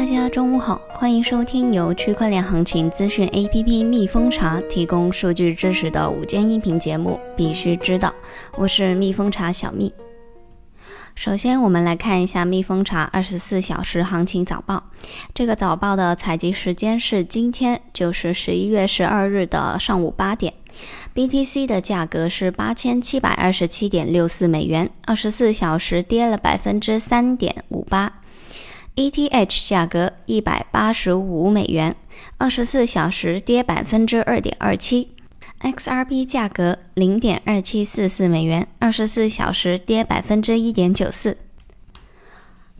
大家中午好，欢迎收听由区块链行情资讯 APP 蜜蜂茶提供数据支持的午间音频节目，必须知道。我是蜜蜂茶小蜜。首先，我们来看一下蜜蜂茶二十四小时行情早报。这个早报的采集时间是今天，就是十一月十二日的上午八点。BTC 的价格是八千七百二十七点六四美元，二十四小时跌了百分之三点五八。ETH 价格一百八十五美元，二十四小时跌百分之二点二七。XRP 价格零点二七四四美元，二十四小时跌百分之一点九四。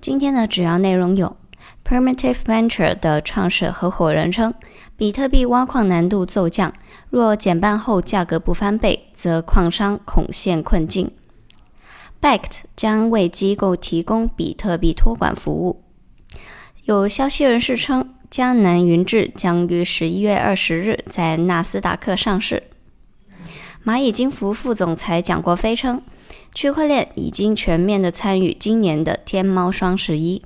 今天的主要内容有：Primitive Venture 的创始合伙人称，比特币挖矿难度骤降。若减半后价格不翻倍，则矿商恐陷困境。Bakkt 将为机构提供比特币托管服务。有消息人士称，迦南云智将于十一月二十日在纳斯达克上市。蚂蚁金服副总裁蒋国飞称，区块链已经全面的参与今年的天猫双十一。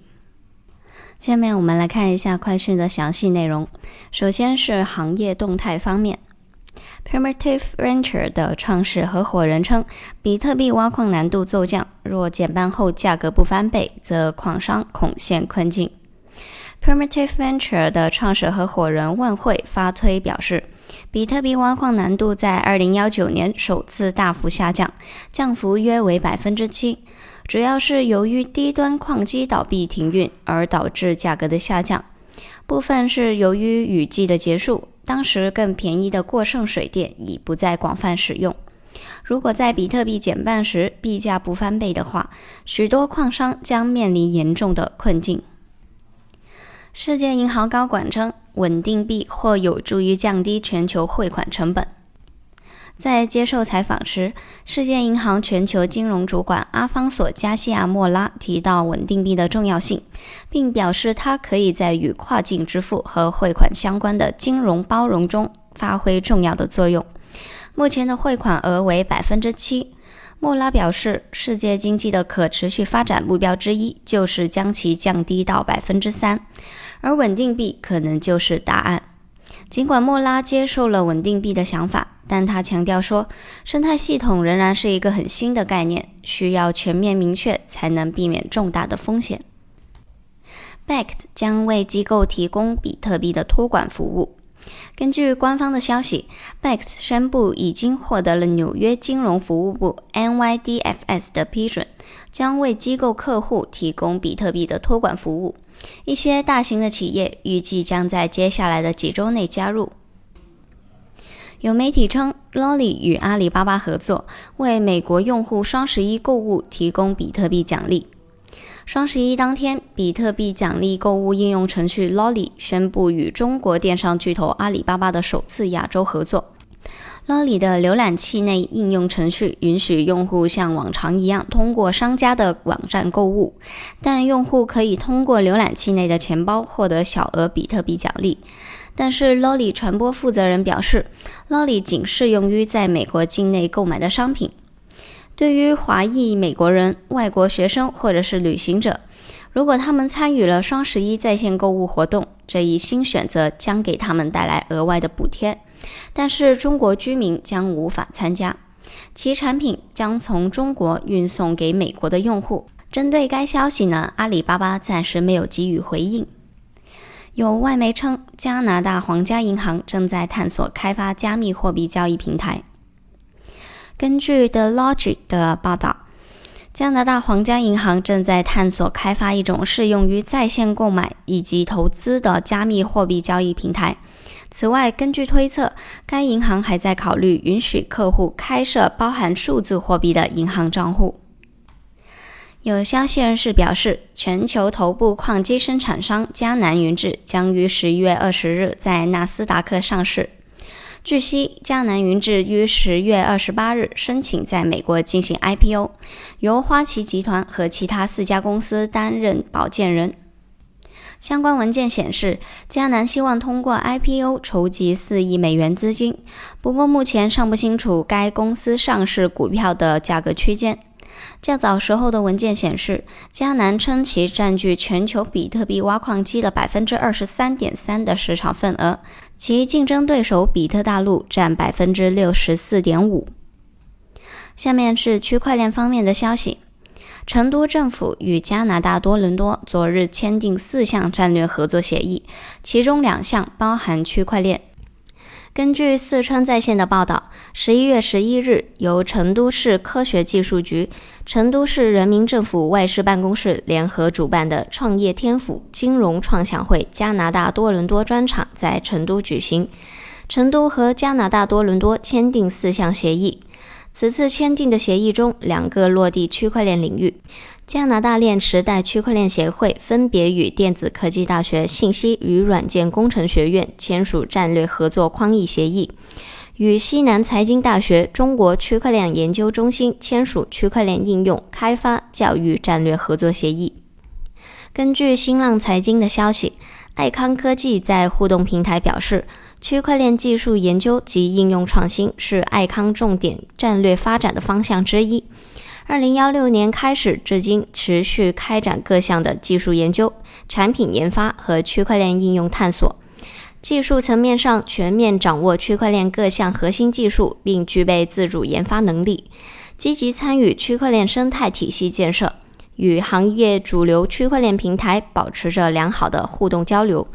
下面我们来看一下快讯的详细内容。首先是行业动态方面。Primitive Venture 的创始合伙人称，比特币挖矿难度骤降，若减半后价格不翻倍，则矿商恐陷困境。Primitive Venture 的创始合伙人万汇发推表示，比特币挖矿难度在2019年首次大幅下降，降幅约为百分之七，主要是由于低端矿机倒闭停运而导致价格的下降，部分是由于雨季的结束。当时更便宜的过剩水电已不再广泛使用。如果在比特币减半时币价不翻倍的话，许多矿商将面临严重的困境。世界银行高管称，稳定币或有助于降低全球汇款成本。在接受采访时，世界银行全球金融主管阿方索·加西亚·莫拉提到稳定币的重要性，并表示它可以在与跨境支付和汇款相关的金融包容中发挥重要的作用。目前的汇款额为百分之七。莫拉表示，世界经济的可持续发展目标之一就是将其降低到百分之三，而稳定币可能就是答案。尽管莫拉接受了稳定币的想法。但他强调说，生态系统仍然是一个很新的概念，需要全面明确才能避免重大的风险。Bact 将为机构提供比特币的托管服务。根据官方的消息，Bax 宣布已经获得了纽约金融服务部 （NYDFS） 的批准，将为机构客户提供比特币的托管服务。一些大型的企业预计将在接下来的几周内加入。有媒体称，Lolly 与阿里巴巴合作，为美国用户双十一购物提供比特币奖励。双十一当天，比特币奖励购物应用程序 Lolly 宣布与中国电商巨头阿里巴巴的首次亚洲合作。Lolly 的浏览器内应用程序允许用户像往常一样通过商家的网站购物，但用户可以通过浏览器内的钱包获得小额比特币奖励。但是，Lolly 传播负责人表示，Lolly 仅适用于在美国境内购买的商品。对于华裔美国人、外国学生或者是旅行者，如果他们参与了双十一在线购物活动，这一新选择将给他们带来额外的补贴。但是，中国居民将无法参加，其产品将从中国运送给美国的用户。针对该消息呢，阿里巴巴暂时没有给予回应。有外媒称，加拿大皇家银行正在探索开发加密货币交易平台。根据 The Logic 的报道，加拿大皇家银行正在探索开发一种适用于在线购买以及投资的加密货币交易平台。此外，根据推测，该银行还在考虑允许客户开设包含数字货币的银行账户。有消息人士表示，全球头部矿机生产商迦南云智将于十一月二十日在纳斯达克上市。据悉，迦南云智于十月二十八日申请在美国进行 IPO，由花旗集团和其他四家公司担任保荐人。相关文件显示，迦南希望通过 IPO 筹集四亿美元资金，不过目前尚不清楚该公司上市股票的价格区间。较早时候的文件显示，迦南称其占据全球比特币挖矿机的百分之二十三点三的市场份额，其竞争对手比特大陆占百分之六十四点五。下面是区块链方面的消息：成都政府与加拿大多伦多昨日签订四项战略合作协议，其中两项包含区块链。根据四川在线的报道，十一月十一日，由成都市科学技术局、成都市人民政府外事办公室联合主办的“创业天府金融创想会”加拿大多伦多专场在成都举行。成都和加拿大多伦多签订四项协议。此次签订的协议中，两个落地区块链领域。加拿大链时代区块链协会分别与电子科技大学信息与软件工程学院签署战略合作框议协议，与西南财经大学中国区块链研究中心签署区块链应用开发教育战略合作协议。根据新浪财经的消息，爱康科技在互动平台表示，区块链技术研究及应用创新是爱康重点战略发展的方向之一。二零幺六年开始至今，持续开展各项的技术研究、产品研发和区块链应用探索。技术层面上，全面掌握区块链各项核心技术，并具备自主研发能力，积极参与区块链生态体系建设，与行业主流区块链平台保持着良好的互动交流，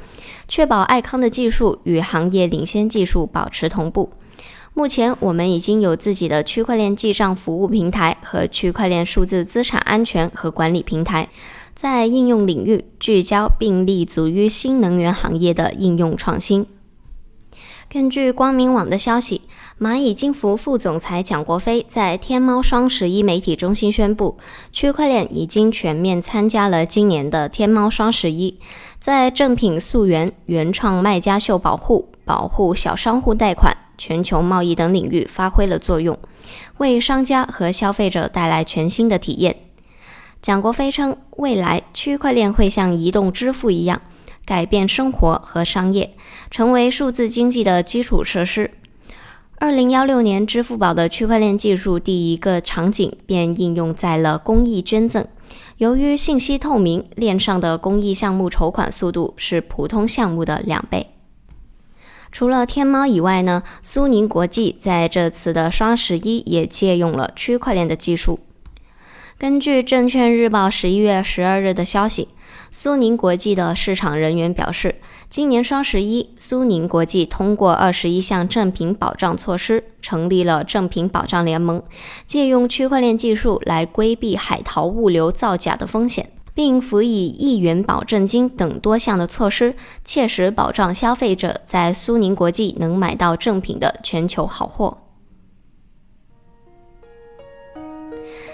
确保爱康的技术与行业领先技术保持同步。目前，我们已经有自己的区块链记账服务平台和区块链数字资产安全和管理平台，在应用领域聚焦并立足于新能源行业的应用创新。根据光明网的消息，蚂蚁金服副总裁蒋国飞在天猫双十一媒体中心宣布，区块链已经全面参加了今年的天猫双十一，在正品溯源、原创卖家秀保护、保护小商户贷款。全球贸易等领域发挥了作用，为商家和消费者带来全新的体验。蒋国飞称，未来区块链会像移动支付一样，改变生活和商业，成为数字经济的基础设施。二零幺六年，支付宝的区块链技术第一个场景便应用在了公益捐赠。由于信息透明，链上的公益项目筹款速度是普通项目的两倍。除了天猫以外呢，苏宁国际在这次的双十一也借用了区块链的技术。根据证券日报十一月十二日的消息，苏宁国际的市场人员表示，今年双十一，苏宁国际通过二十一项正品保障措施，成立了正品保障联盟，借用区块链技术来规避海淘物流造假的风险。并辅以一元保证金等多项的措施，切实保障消费者在苏宁国际能买到正品的全球好货。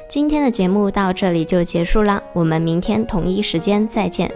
今天的节目到这里就结束了，我们明天同一时间再见。